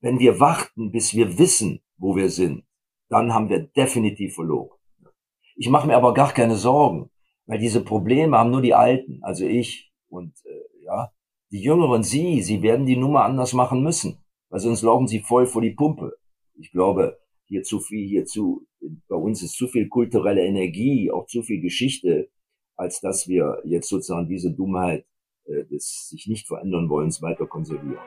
Wenn wir warten, bis wir wissen, wo wir sind, dann haben wir definitiv verloren. Ich mache mir aber gar keine Sorgen, weil diese Probleme haben nur die Alten, also ich und äh, ja, die Jüngeren, Sie, Sie werden die Nummer anders machen müssen, weil sonst laufen Sie voll vor die Pumpe. Ich glaube, hier zu viel, hier zu, bei uns ist zu viel kulturelle Energie, auch zu viel Geschichte, als dass wir jetzt sozusagen diese Dummheit äh, des sich nicht verändern wollens weiter konservieren.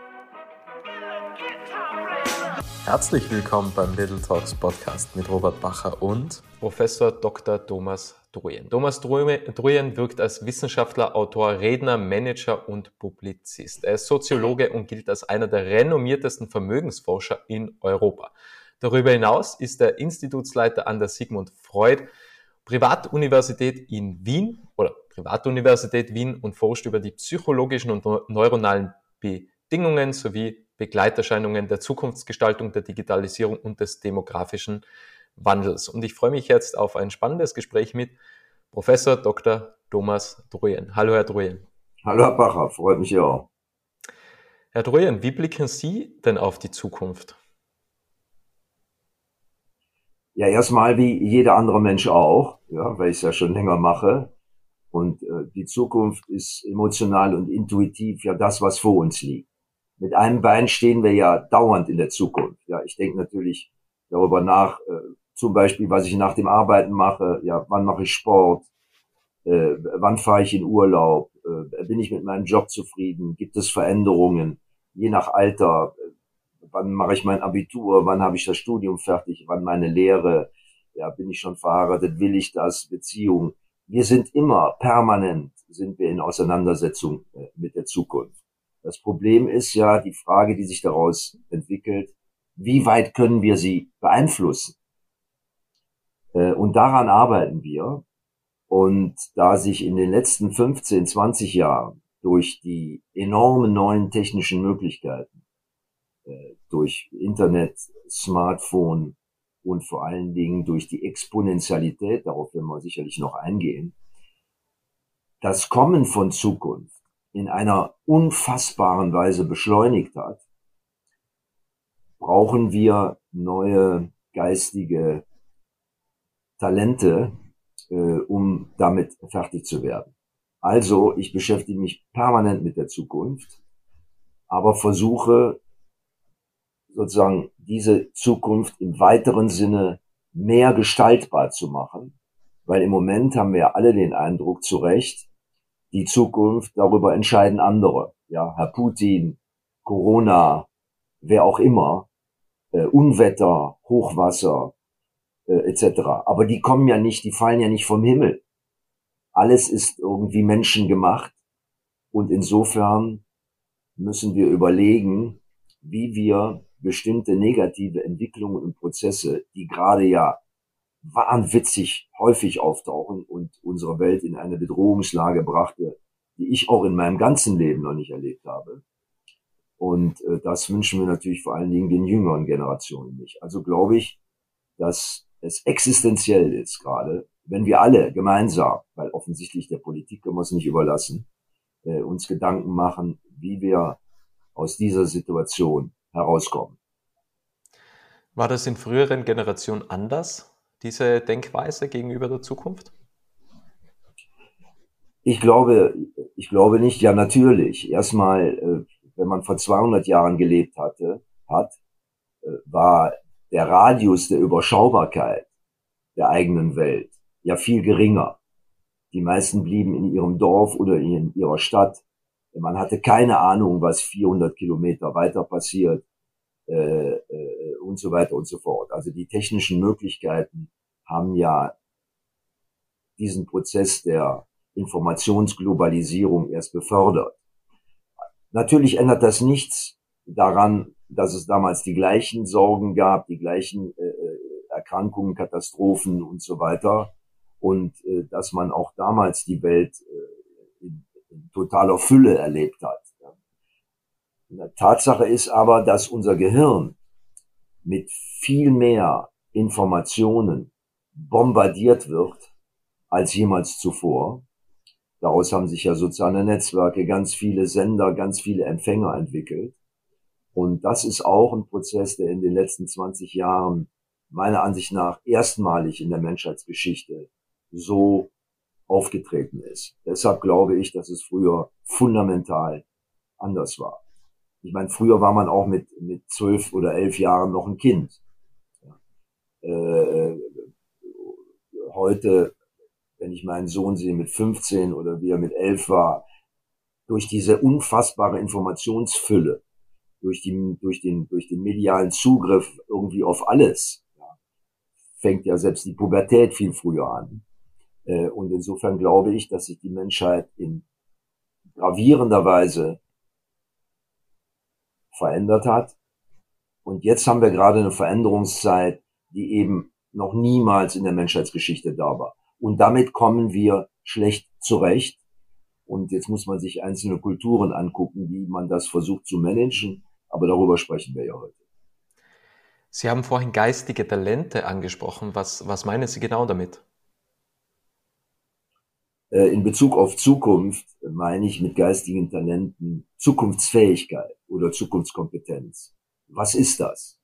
Herzlich willkommen beim Little Talks Podcast mit Robert Bacher und Professor Dr. Thomas Druyen. Thomas Druyen wirkt als Wissenschaftler, Autor, Redner, Manager und Publizist. Er ist Soziologe und gilt als einer der renommiertesten Vermögensforscher in Europa. Darüber hinaus ist er Institutsleiter an der Sigmund Freud Privatuniversität in Wien oder Privatuniversität Wien und forscht über die psychologischen und neuronalen Bedingungen sowie Begleiterscheinungen der Zukunftsgestaltung, der Digitalisierung und des demografischen Wandels. Und ich freue mich jetzt auf ein spannendes Gespräch mit Professor Dr. Thomas Druyen. Hallo, Herr Druyen. Hallo, Herr Bacher, freut mich auch. Herr Druyen, wie blicken Sie denn auf die Zukunft? Ja, erstmal wie jeder andere Mensch auch, ja, weil ich es ja schon länger mache. Und äh, die Zukunft ist emotional und intuitiv ja das, was vor uns liegt mit einem Bein stehen wir ja dauernd in der Zukunft. Ja, ich denke natürlich darüber nach, äh, zum Beispiel, was ich nach dem Arbeiten mache, ja, wann mache ich Sport, äh, wann fahre ich in Urlaub, äh, bin ich mit meinem Job zufrieden, gibt es Veränderungen, je nach Alter, äh, wann mache ich mein Abitur, wann habe ich das Studium fertig, wann meine Lehre, ja, bin ich schon verheiratet, will ich das, Beziehung. Wir sind immer permanent, sind wir in Auseinandersetzung äh, mit der Zukunft. Das Problem ist ja die Frage, die sich daraus entwickelt, wie weit können wir sie beeinflussen? Äh, und daran arbeiten wir. Und da sich in den letzten 15, 20 Jahren durch die enormen neuen technischen Möglichkeiten, äh, durch Internet, Smartphone und vor allen Dingen durch die Exponentialität, darauf werden wir sicherlich noch eingehen, das Kommen von Zukunft in einer unfassbaren Weise beschleunigt hat, brauchen wir neue geistige Talente, äh, um damit fertig zu werden. Also, ich beschäftige mich permanent mit der Zukunft, aber versuche sozusagen diese Zukunft im weiteren Sinne mehr gestaltbar zu machen, weil im Moment haben wir alle den Eindruck zu Recht, die Zukunft, darüber entscheiden andere. Ja, Herr Putin, Corona, wer auch immer, äh, Unwetter, Hochwasser äh, etc. Aber die kommen ja nicht, die fallen ja nicht vom Himmel. Alles ist irgendwie menschengemacht und insofern müssen wir überlegen, wie wir bestimmte negative Entwicklungen und Prozesse, die gerade ja wahnwitzig häufig auftauchen und unsere Welt in eine Bedrohungslage brachte, die ich auch in meinem ganzen Leben noch nicht erlebt habe. Und äh, das wünschen wir natürlich vor allen Dingen den jüngeren Generationen nicht. Also glaube ich, dass es existenziell ist gerade, wenn wir alle gemeinsam, weil offensichtlich der Politik können wir es nicht überlassen, äh, uns Gedanken machen, wie wir aus dieser Situation herauskommen. War das in früheren Generationen anders? Diese Denkweise gegenüber der Zukunft? Ich glaube, ich glaube nicht. Ja, natürlich. Erstmal, äh, wenn man vor 200 Jahren gelebt hatte, hat, äh, war der Radius der Überschaubarkeit der eigenen Welt ja viel geringer. Die meisten blieben in ihrem Dorf oder in ihrer Stadt. Man hatte keine Ahnung, was 400 Kilometer weiter passiert äh, äh, und so weiter und so fort. Also die technischen Möglichkeiten haben ja diesen Prozess der Informationsglobalisierung erst befördert. Natürlich ändert das nichts daran, dass es damals die gleichen Sorgen gab, die gleichen äh, äh Erkrankungen, Katastrophen und so weiter und äh, dass man auch damals die Welt äh, in, in totaler Fülle erlebt hat. Tatsache ist aber, dass unser Gehirn mit viel mehr Informationen bombardiert wird als jemals zuvor. Daraus haben sich ja soziale Netzwerke, ganz viele Sender, ganz viele Empfänger entwickelt. Und das ist auch ein Prozess, der in den letzten 20 Jahren meiner Ansicht nach erstmalig in der Menschheitsgeschichte so aufgetreten ist. Deshalb glaube ich, dass es früher fundamental anders war. Ich meine, früher war man auch mit, mit zwölf oder elf Jahren noch ein Kind. Äh, heute, wenn ich meinen Sohn sehe mit 15 oder wie er mit elf war, durch diese unfassbare Informationsfülle, durch, die, durch, den, durch den medialen Zugriff irgendwie auf alles, ja, fängt ja selbst die Pubertät viel früher an. Äh, und insofern glaube ich, dass sich die Menschheit in gravierender Weise verändert hat. Und jetzt haben wir gerade eine Veränderungszeit, die eben noch niemals in der Menschheitsgeschichte da war. Und damit kommen wir schlecht zurecht. Und jetzt muss man sich einzelne Kulturen angucken, wie man das versucht zu managen. Aber darüber sprechen wir ja heute. Sie haben vorhin geistige Talente angesprochen. Was, was meinen Sie genau damit? Äh, in Bezug auf Zukunft meine ich mit geistigen Talenten Zukunftsfähigkeit oder Zukunftskompetenz. Was ist das?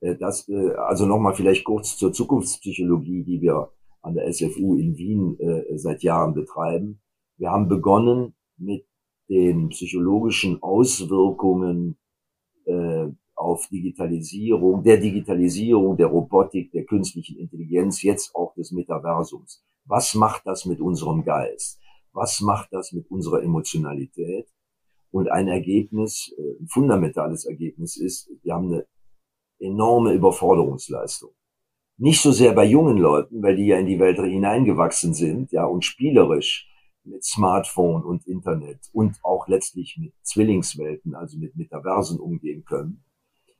Äh, das äh, also nochmal vielleicht kurz zur Zukunftspsychologie, die wir an der SFU in Wien seit Jahren betreiben. Wir haben begonnen mit den psychologischen Auswirkungen auf Digitalisierung, der Digitalisierung, der Robotik, der künstlichen Intelligenz, jetzt auch des Metaversums. Was macht das mit unserem Geist? Was macht das mit unserer Emotionalität? Und ein Ergebnis, äh, ein fundamentales Ergebnis ist, wir haben eine enorme Überforderungsleistung. Nicht so sehr bei jungen Leuten, weil die ja in die Welt hineingewachsen sind, ja, und spielerisch mit Smartphone und Internet und auch letztlich mit Zwillingswelten, also mit Metaversen umgehen können.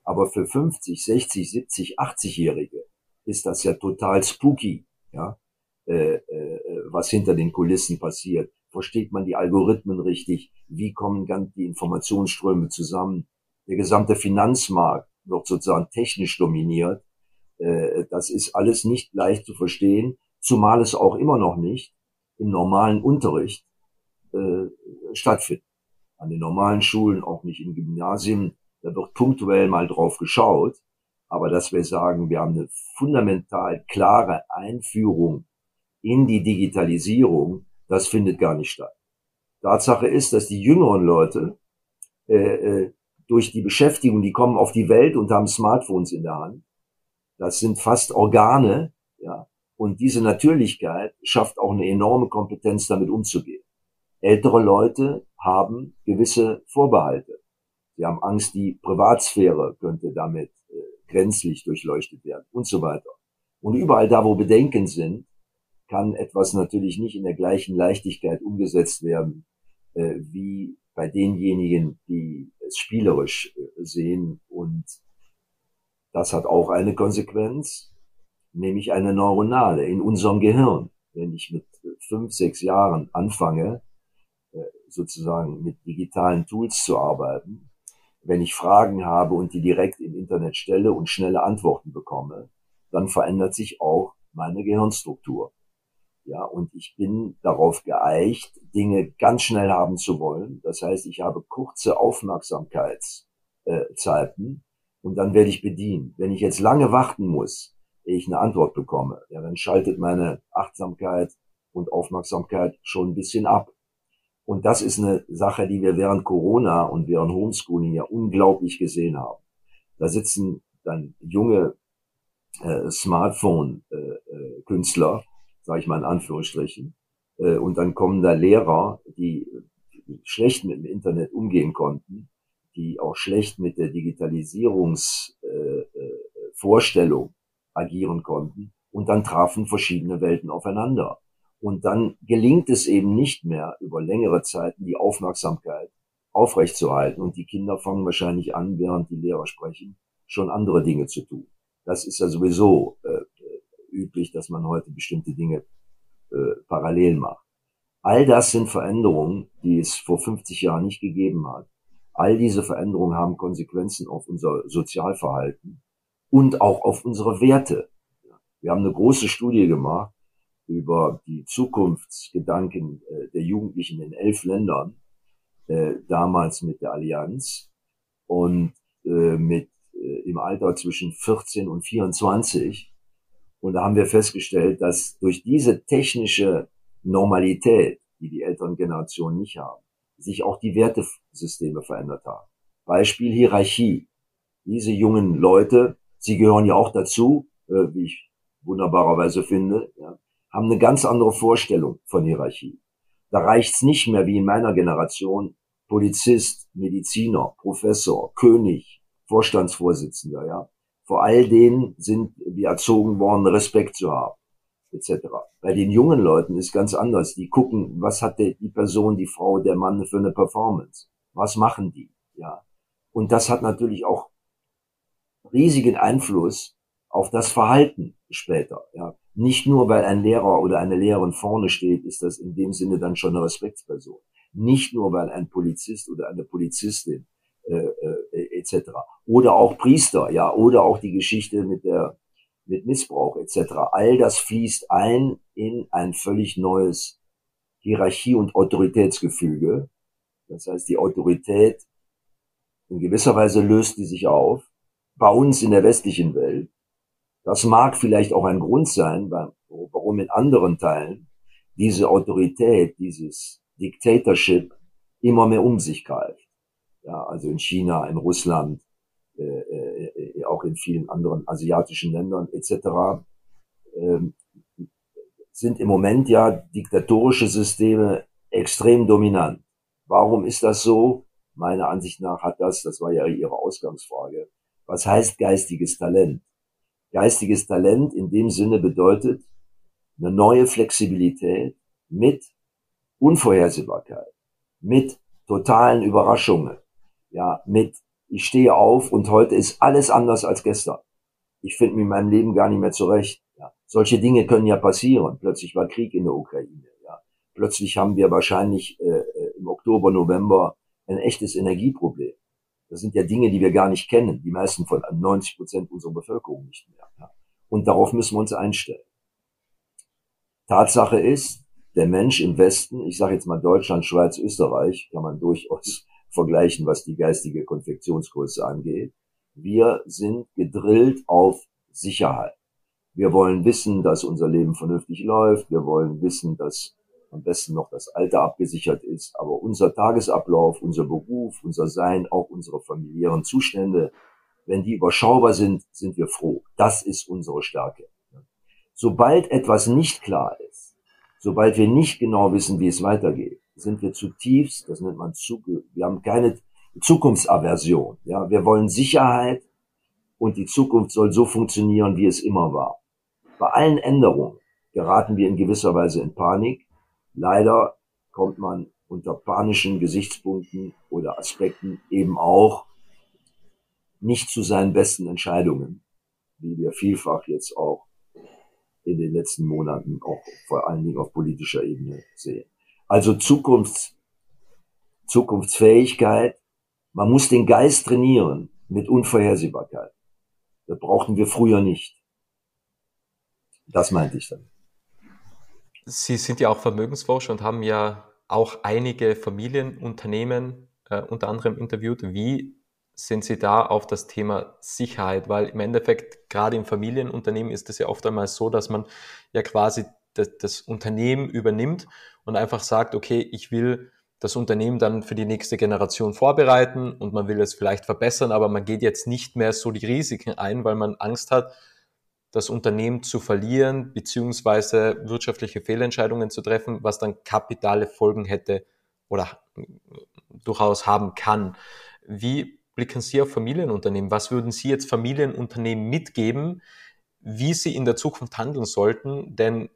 Aber für 50, 60, 70, 80-Jährige ist das ja total spooky, ja. Äh, äh, was hinter den Kulissen passiert. Versteht man die Algorithmen richtig? Wie kommen ganz die Informationsströme zusammen? Der gesamte Finanzmarkt wird sozusagen technisch dominiert. Äh, das ist alles nicht leicht zu verstehen, zumal es auch immer noch nicht im normalen Unterricht äh, stattfindet. An den normalen Schulen, auch nicht in Gymnasien, da wird punktuell mal drauf geschaut. Aber dass wir sagen, wir haben eine fundamental klare Einführung in die Digitalisierung, das findet gar nicht statt. Tatsache ist, dass die jüngeren Leute äh, äh, durch die Beschäftigung, die kommen auf die Welt und haben Smartphones in der Hand. Das sind fast Organe, ja. Und diese Natürlichkeit schafft auch eine enorme Kompetenz, damit umzugehen. Ältere Leute haben gewisse Vorbehalte. Sie haben Angst, die Privatsphäre könnte damit äh, grenzlich durchleuchtet werden und so weiter. Und überall da, wo Bedenken sind, kann etwas natürlich nicht in der gleichen Leichtigkeit umgesetzt werden, äh, wie bei denjenigen, die es spielerisch äh, sehen. Und das hat auch eine Konsequenz, nämlich eine neuronale in unserem Gehirn. Wenn ich mit fünf, sechs Jahren anfange, äh, sozusagen mit digitalen Tools zu arbeiten, wenn ich Fragen habe und die direkt im Internet stelle und schnelle Antworten bekomme, dann verändert sich auch meine Gehirnstruktur. Ja, und ich bin darauf geeicht, Dinge ganz schnell haben zu wollen. Das heißt, ich habe kurze Aufmerksamkeitszeiten und dann werde ich bedient. Wenn ich jetzt lange warten muss, ehe ich eine Antwort bekomme, ja, dann schaltet meine Achtsamkeit und Aufmerksamkeit schon ein bisschen ab. Und das ist eine Sache, die wir während Corona und während Homeschooling ja unglaublich gesehen haben. Da sitzen dann junge äh, Smartphone-Künstler, äh, äh, sage ich mal in Anführungsstrichen. Äh, und dann kommen da Lehrer, die schlecht mit dem Internet umgehen konnten, die auch schlecht mit der Digitalisierungsvorstellung äh, äh, agieren konnten. Und dann trafen verschiedene Welten aufeinander. Und dann gelingt es eben nicht mehr, über längere Zeiten die Aufmerksamkeit aufrechtzuerhalten. Und die Kinder fangen wahrscheinlich an, während die Lehrer sprechen, schon andere Dinge zu tun. Das ist ja sowieso üblich, dass man heute bestimmte Dinge äh, parallel macht. All das sind Veränderungen, die es vor 50 Jahren nicht gegeben hat. All diese Veränderungen haben Konsequenzen auf unser Sozialverhalten und auch auf unsere Werte. Wir haben eine große Studie gemacht über die Zukunftsgedanken äh, der Jugendlichen in elf Ländern, äh, damals mit der Allianz. Und äh, mit im Alter zwischen 14 und 24. Und da haben wir festgestellt, dass durch diese technische Normalität, die die älteren Generationen nicht haben, sich auch die Wertesysteme verändert haben. Beispiel Hierarchie. Diese jungen Leute, sie gehören ja auch dazu, äh, wie ich wunderbarerweise finde, ja, haben eine ganz andere Vorstellung von Hierarchie. Da reicht's nicht mehr wie in meiner Generation Polizist, Mediziner, Professor, König, Vorstandsvorsitzender, ja. Vor all denen sind wir erzogen worden, Respekt zu haben, etc. Bei den jungen Leuten ist ganz anders. Die gucken, was hat die, Person, die Frau, der Mann für eine Performance? Was machen die? Ja. Und das hat natürlich auch riesigen Einfluss auf das Verhalten später. Ja. Nicht nur, weil ein Lehrer oder eine Lehrerin vorne steht, ist das in dem Sinne dann schon eine Respektsperson. Nicht nur, weil ein Polizist oder eine Polizistin äh, etc. Oder auch Priester, ja, oder auch die Geschichte mit der mit Missbrauch etc. All das fließt ein in ein völlig neues Hierarchie- und Autoritätsgefüge. Das heißt, die Autorität in gewisser Weise löst die sich auf. Bei uns in der westlichen Welt. Das mag vielleicht auch ein Grund sein, warum in anderen Teilen diese Autorität, dieses Dictatorship immer mehr um sich greift ja, also in China, in Russland, äh, äh, auch in vielen anderen asiatischen Ländern etc., äh, sind im Moment ja diktatorische Systeme extrem dominant. Warum ist das so? Meiner Ansicht nach hat das, das war ja Ihre Ausgangsfrage, was heißt geistiges Talent? Geistiges Talent in dem Sinne bedeutet eine neue Flexibilität mit Unvorhersehbarkeit, mit totalen Überraschungen, ja, mit ich stehe auf und heute ist alles anders als gestern. Ich finde mich in meinem Leben gar nicht mehr zurecht. Ja. Solche Dinge können ja passieren. Plötzlich war Krieg in der Ukraine. Ja. Plötzlich haben wir wahrscheinlich äh, äh im Oktober, November ein echtes Energieproblem. Das sind ja Dinge, die wir gar nicht kennen. Die meisten von 90 Prozent unserer Bevölkerung nicht mehr. Ja. Und darauf müssen wir uns einstellen. Tatsache ist, der Mensch im Westen, ich sage jetzt mal Deutschland, Schweiz, Österreich, kann man durchaus vergleichen, was die geistige Konfektionsgröße angeht. Wir sind gedrillt auf Sicherheit. Wir wollen wissen, dass unser Leben vernünftig läuft. Wir wollen wissen, dass am besten noch das Alter abgesichert ist. Aber unser Tagesablauf, unser Beruf, unser Sein, auch unsere familiären Zustände, wenn die überschaubar sind, sind wir froh. Das ist unsere Stärke. Sobald etwas nicht klar ist, sobald wir nicht genau wissen, wie es weitergeht, sind wir zutiefst, das nennt man Zuge, wir haben keine Zukunftsaversion. Ja, wir wollen Sicherheit und die Zukunft soll so funktionieren, wie es immer war. Bei allen Änderungen geraten wir in gewisser Weise in Panik. Leider kommt man unter panischen Gesichtspunkten oder Aspekten eben auch nicht zu seinen besten Entscheidungen, wie wir vielfach jetzt auch in den letzten Monaten auch vor allen Dingen auf politischer Ebene sehen. Also Zukunfts, Zukunftsfähigkeit. Man muss den Geist trainieren mit Unvorhersehbarkeit. Das brauchten wir früher nicht. Das meinte ich dann. Sie sind ja auch Vermögensforscher und haben ja auch einige Familienunternehmen äh, unter anderem interviewt. Wie sind Sie da auf das Thema Sicherheit? Weil im Endeffekt, gerade im Familienunternehmen ist es ja oft einmal so, dass man ja quasi das, das Unternehmen übernimmt und einfach sagt, okay, ich will das Unternehmen dann für die nächste Generation vorbereiten und man will es vielleicht verbessern, aber man geht jetzt nicht mehr so die Risiken ein, weil man Angst hat, das Unternehmen zu verlieren, beziehungsweise wirtschaftliche Fehlentscheidungen zu treffen, was dann kapitale Folgen hätte oder durchaus haben kann. Wie blicken Sie auf Familienunternehmen? Was würden Sie jetzt Familienunternehmen mitgeben, wie sie in der Zukunft handeln sollten? Denn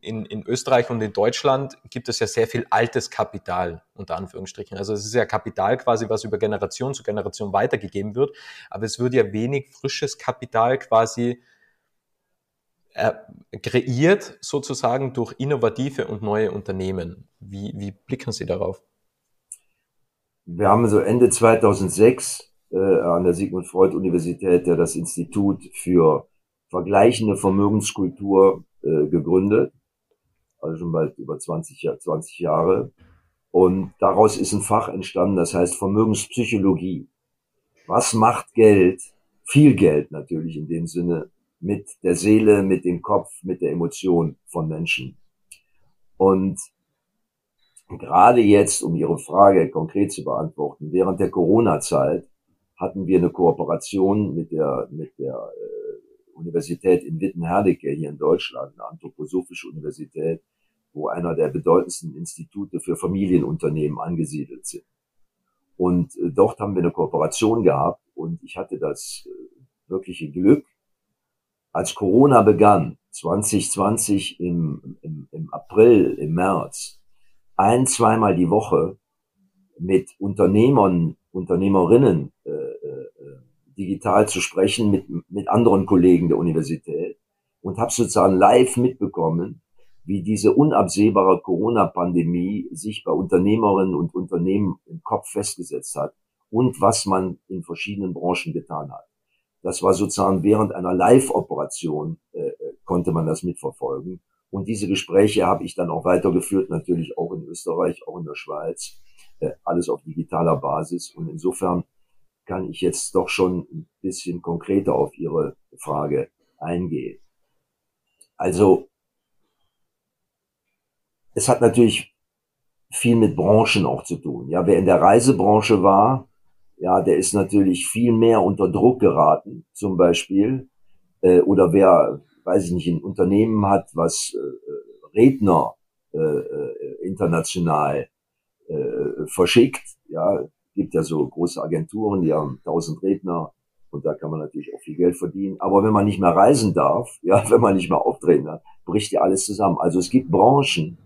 in, in Österreich und in Deutschland gibt es ja sehr viel altes Kapital, unter Anführungsstrichen. Also es ist ja Kapital quasi, was über Generation zu Generation weitergegeben wird, aber es wird ja wenig frisches Kapital quasi äh, kreiert, sozusagen durch innovative und neue Unternehmen. Wie, wie blicken Sie darauf? Wir haben so Ende 2006 äh, an der Sigmund Freud Universität ja das Institut für vergleichende Vermögenskultur äh, gegründet, also schon bald über 20, 20 Jahre. Und daraus ist ein Fach entstanden, das heißt Vermögenspsychologie. was macht Geld, viel Geld natürlich in dem Sinne, mit der Seele, mit dem Kopf, mit der Emotion von Menschen. Und gerade jetzt, um Ihre Frage konkret zu beantworten, während der Corona-Zeit hatten wir eine Kooperation mit der, mit der äh, Universität in Wittenherdecke hier in Deutschland, eine anthroposophische Universität, wo einer der bedeutendsten Institute für Familienunternehmen angesiedelt sind. Und äh, dort haben wir eine Kooperation gehabt und ich hatte das äh, wirkliche Glück, als Corona begann, 2020 im, im, im April, im März, ein, zweimal die Woche mit Unternehmern, Unternehmerinnen äh, äh, digital zu sprechen, mit, mit anderen Kollegen der Universität und habe sozusagen live mitbekommen, wie diese unabsehbare Corona-Pandemie sich bei Unternehmerinnen und Unternehmen im Kopf festgesetzt hat und was man in verschiedenen Branchen getan hat. Das war sozusagen während einer Live-Operation äh, äh, konnte man das mitverfolgen. Und diese Gespräche habe ich dann auch weitergeführt, natürlich auch in Österreich, auch in der Schweiz, äh, alles auf digitaler Basis. Und insofern kann ich jetzt doch schon ein bisschen konkreter auf Ihre Frage eingehen. Also es hat natürlich viel mit Branchen auch zu tun. Ja, wer in der Reisebranche war, ja, der ist natürlich viel mehr unter Druck geraten, zum Beispiel. Äh, oder wer, weiß ich nicht, ein Unternehmen hat, was äh, Redner äh, äh, international äh, verschickt. Ja, gibt ja so große Agenturen, die haben tausend Redner und da kann man natürlich auch viel Geld verdienen. Aber wenn man nicht mehr reisen darf, ja, wenn man nicht mehr auftreten hat, bricht ja alles zusammen. Also es gibt Branchen,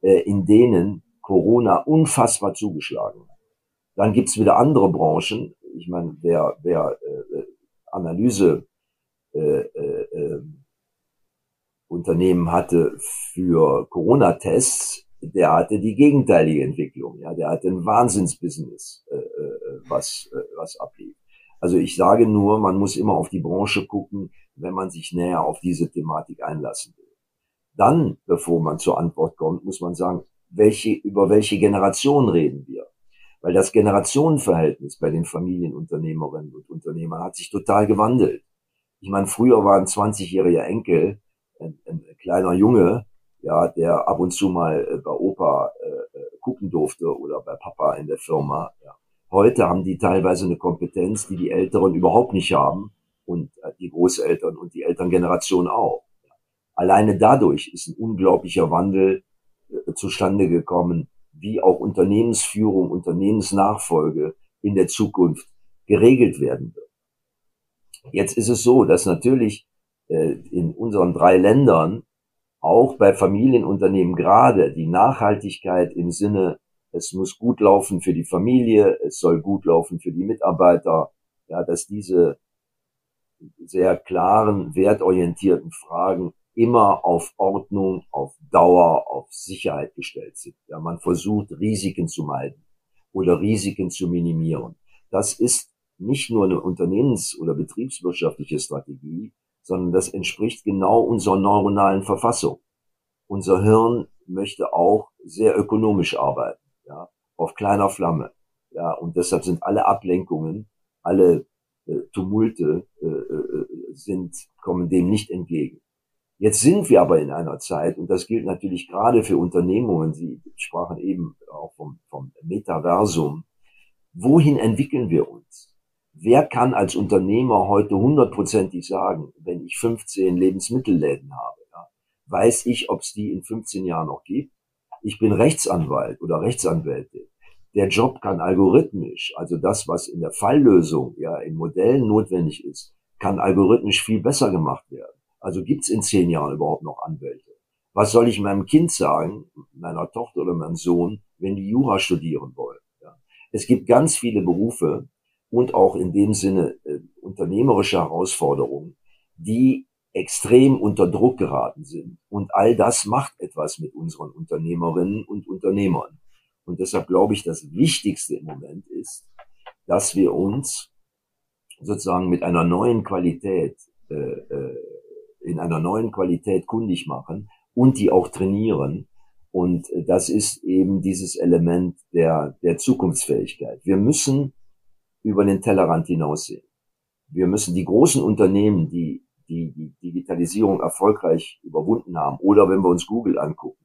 äh, in denen Corona unfassbar zugeschlagen hat. Dann gibt's wieder andere Branchen. Ich meine, wer, wer äh, Analyse äh, äh, äh, Unternehmen hatte für Corona-Tests, der hatte die gegenteilige Entwicklung. Ja, der hatte ein Wahnsinnsbusiness, äh, äh, was, äh, was ablief. Also ich sage nur, man muss immer auf die Branche gucken, wenn man sich näher auf diese Thematik einlassen will. Dann, bevor man zur Antwort kommt, muss man sagen, welche, über welche Generation reden wir? Weil das Generationenverhältnis bei den Familienunternehmerinnen und Unternehmern hat sich total gewandelt. Ich meine, früher war ein 20-jähriger Enkel ein, ein, kleiner Junge, ja, der ab und zu mal äh, bei Opa äh, äh, gucken durfte oder bei Papa in der Firma. Ja. Heute haben die teilweise eine Kompetenz, die die Älteren überhaupt nicht haben und äh, die Großeltern und die Elterngeneration auch. Alleine dadurch ist ein unglaublicher Wandel äh, zustande gekommen, wie auch Unternehmensführung, Unternehmensnachfolge in der Zukunft geregelt werden wird. Jetzt ist es so, dass natürlich in unseren drei Ländern auch bei Familienunternehmen gerade die Nachhaltigkeit im Sinne, es muss gut laufen für die Familie, es soll gut laufen für die Mitarbeiter, ja, dass diese sehr klaren, wertorientierten Fragen immer auf Ordnung, auf Dauer, auf Sicherheit gestellt sind. Ja, man versucht Risiken zu meiden oder Risiken zu minimieren. Das ist nicht nur eine unternehmens- oder betriebswirtschaftliche Strategie, sondern das entspricht genau unserer neuronalen Verfassung. Unser Hirn möchte auch sehr ökonomisch arbeiten, ja, auf kleiner Flamme. Ja, und deshalb sind alle Ablenkungen, alle äh, Tumulte äh, äh, sind, kommen dem nicht entgegen. Jetzt sind wir aber in einer Zeit, und das gilt natürlich gerade für Unternehmungen, Sie sprachen eben auch vom, vom Metaversum, wohin entwickeln wir uns? Wer kann als Unternehmer heute hundertprozentig sagen, wenn ich 15 Lebensmittelläden habe, ja, weiß ich, ob es die in 15 Jahren noch gibt? Ich bin Rechtsanwalt oder Rechtsanwältin. Der Job kann algorithmisch, also das, was in der Falllösung ja in Modellen notwendig ist, kann algorithmisch viel besser gemacht werden. Also gibt's in zehn Jahren überhaupt noch Anwälte? Was soll ich meinem Kind sagen, meiner Tochter oder meinem Sohn, wenn die Jura studieren wollen? Ja. Es gibt ganz viele Berufe und auch in dem Sinne äh, unternehmerische Herausforderungen, die extrem unter Druck geraten sind. Und all das macht etwas mit unseren Unternehmerinnen und Unternehmern. Und deshalb glaube ich, das Wichtigste im Moment ist, dass wir uns sozusagen mit einer neuen Qualität äh, äh, in einer neuen Qualität kundig machen und die auch trainieren. Und das ist eben dieses Element der, der Zukunftsfähigkeit. Wir müssen über den Tellerrand hinaussehen. Wir müssen die großen Unternehmen, die die, die Digitalisierung erfolgreich überwunden haben, oder wenn wir uns Google angucken,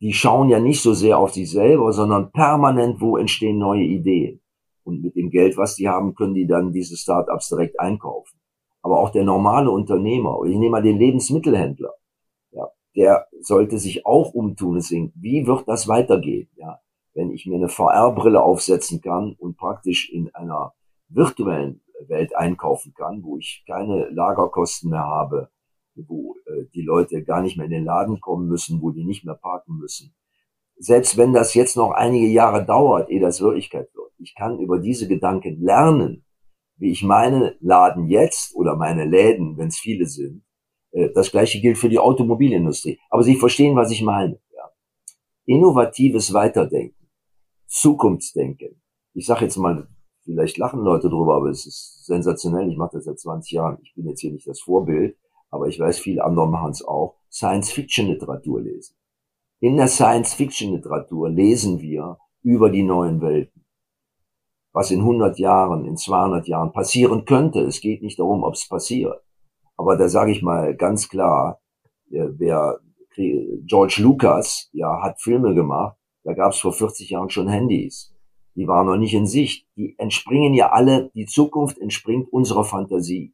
die schauen ja nicht so sehr auf sich selber, sondern permanent, wo entstehen neue Ideen. Und mit dem Geld, was die haben, können die dann diese Startups direkt einkaufen. Aber auch der normale Unternehmer, ich nehme mal den Lebensmittelhändler, ja, der sollte sich auch umtun. Deswegen, wie wird das weitergehen? Ja, wenn ich mir eine VR-Brille aufsetzen kann und praktisch in einer virtuellen Welt einkaufen kann, wo ich keine Lagerkosten mehr habe, wo äh, die Leute gar nicht mehr in den Laden kommen müssen, wo die nicht mehr parken müssen. Selbst wenn das jetzt noch einige Jahre dauert, ehe das Wirklichkeit wird, ich kann über diese Gedanken lernen, wie ich meine Laden jetzt oder meine Läden, wenn es viele sind. Äh, das gleiche gilt für die Automobilindustrie. Aber Sie verstehen, was ich meine. Ja. Innovatives Weiterdenken, Zukunftsdenken. Ich sage jetzt mal, vielleicht lachen Leute drüber, aber es ist sensationell. Ich mache das seit 20 Jahren. Ich bin jetzt hier nicht das Vorbild, aber ich weiß, viele andere machen es auch. Science-Fiction-Literatur lesen. In der Science-Fiction-Literatur lesen wir über die neuen Welten was in 100 Jahren, in 200 Jahren passieren könnte. Es geht nicht darum, ob es passiert. Aber da sage ich mal ganz klar, äh, wer George Lucas ja hat Filme gemacht, da gab es vor 40 Jahren schon Handys. Die waren noch nicht in Sicht. Die entspringen ja alle, die Zukunft entspringt unserer Fantasie.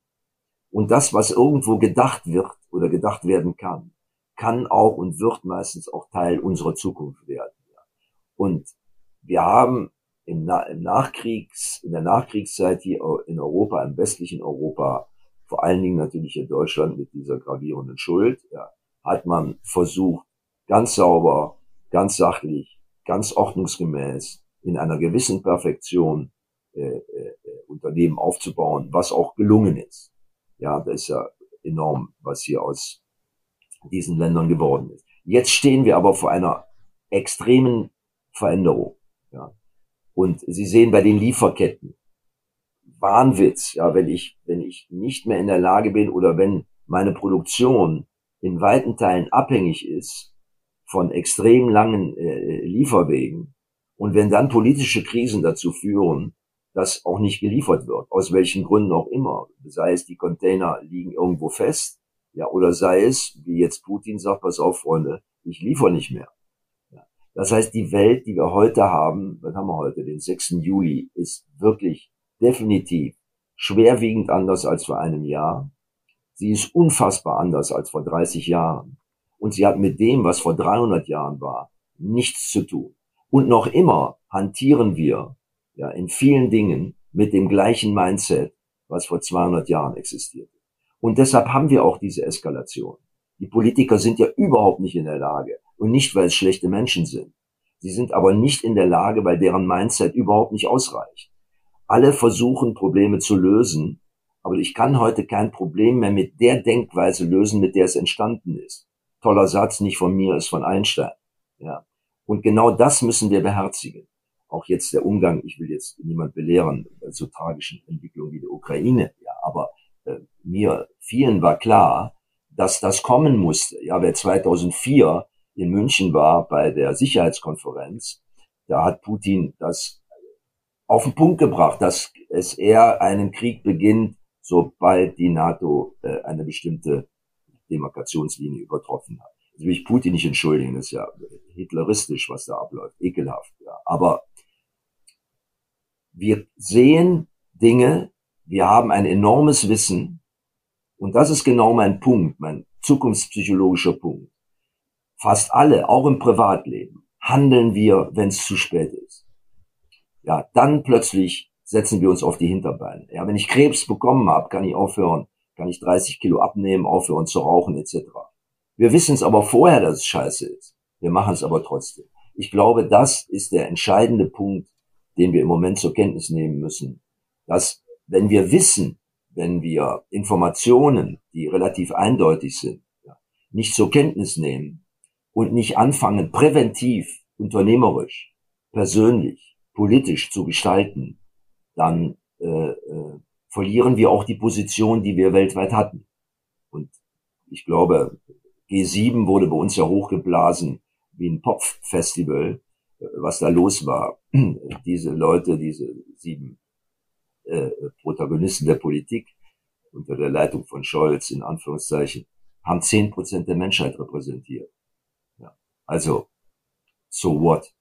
Und das, was irgendwo gedacht wird oder gedacht werden kann, kann auch und wird meistens auch Teil unserer Zukunft werden. Und wir haben im, Na im Nachkriegs, in der Nachkriegszeit hier in Europa, im westlichen Europa, vor allen Dingen natürlich in Deutschland mit dieser gravierenden Schuld, ja, hat man versucht, ganz sauber, ganz sachlich, ganz ordnungsgemäß, in einer gewissen Perfektion äh, äh, Unternehmen aufzubauen, was auch gelungen ist. Ja, das ist ja enorm, was hier aus diesen Ländern geworden ist. Jetzt stehen wir aber vor einer extremen Veränderung. Ja. Und Sie sehen bei den Lieferketten, Wahnwitz, ja, wenn ich, wenn ich nicht mehr in der Lage bin oder wenn meine Produktion in weiten Teilen abhängig ist von extrem langen äh, Lieferwegen und wenn dann politische Krisen dazu führen, dass auch nicht geliefert wird, aus welchen Gründen auch immer, sei es die Container liegen irgendwo fest, ja, oder sei es, wie jetzt Putin sagt, pass auf, Freunde, ich liefere nicht mehr. Das heißt, die Welt, die wir heute haben, was haben wir heute, den 6. Juli, ist wirklich definitiv schwerwiegend anders als vor einem Jahr. Sie ist unfassbar anders als vor 30 Jahren. Und sie hat mit dem, was vor 300 Jahren war, nichts zu tun. Und noch immer hantieren wir ja in vielen Dingen mit dem gleichen Mindset, was vor 200 Jahren existierte. Und deshalb haben wir auch diese Eskalation. Die Politiker sind ja überhaupt nicht in der Lage, und nicht, weil es schlechte Menschen sind. Sie sind aber nicht in der Lage, weil deren Mindset überhaupt nicht ausreicht. Alle versuchen, Probleme zu lösen, aber ich kann heute kein Problem mehr mit der Denkweise lösen, mit der es entstanden ist. Toller Satz, nicht von mir, ist von Einstein. Ja. Und genau das müssen wir beherzigen. Auch jetzt der Umgang, ich will jetzt niemand belehren, so tragischen Entwicklungen wie der Ukraine, ja, aber äh, mir, vielen war klar, dass das kommen musste. Ja, wer 2004 in München war bei der Sicherheitskonferenz, da hat Putin das auf den Punkt gebracht, dass es eher einen Krieg beginnt, sobald die NATO äh, eine bestimmte Demarkationslinie übertroffen hat. Das will ich Putin nicht entschuldigen, das ist ja hitleristisch, was da abläuft, ekelhaft. Ja. Aber wir sehen Dinge, wir haben ein enormes Wissen und das ist genau mein Punkt, mein zukunftspsychologischer Punkt fast alle, auch im Privatleben, handeln wir, wenn es zu spät ist. Ja, dann plötzlich setzen wir uns auf die Hinterbeine. Ja, wenn ich Krebs bekommen habe, kann ich aufhören, kann ich 30 Kilo abnehmen, aufhören zu rauchen etc. Wir wissen es aber vorher, dass es scheiße ist. Wir machen es aber trotzdem. Ich glaube, das ist der entscheidende Punkt, den wir im Moment zur Kenntnis nehmen müssen. Dass, wenn wir wissen, wenn wir Informationen, die relativ eindeutig sind, nicht zur Kenntnis nehmen, und nicht anfangen, präventiv, unternehmerisch, persönlich, politisch zu gestalten, dann äh, äh, verlieren wir auch die Position, die wir weltweit hatten. Und ich glaube, G7 wurde bei uns ja hochgeblasen wie ein Popfestival, was da los war. diese Leute, diese sieben äh, Protagonisten der Politik unter der Leitung von Scholz in Anführungszeichen haben zehn Prozent der Menschheit repräsentiert. Ja. Also, so what?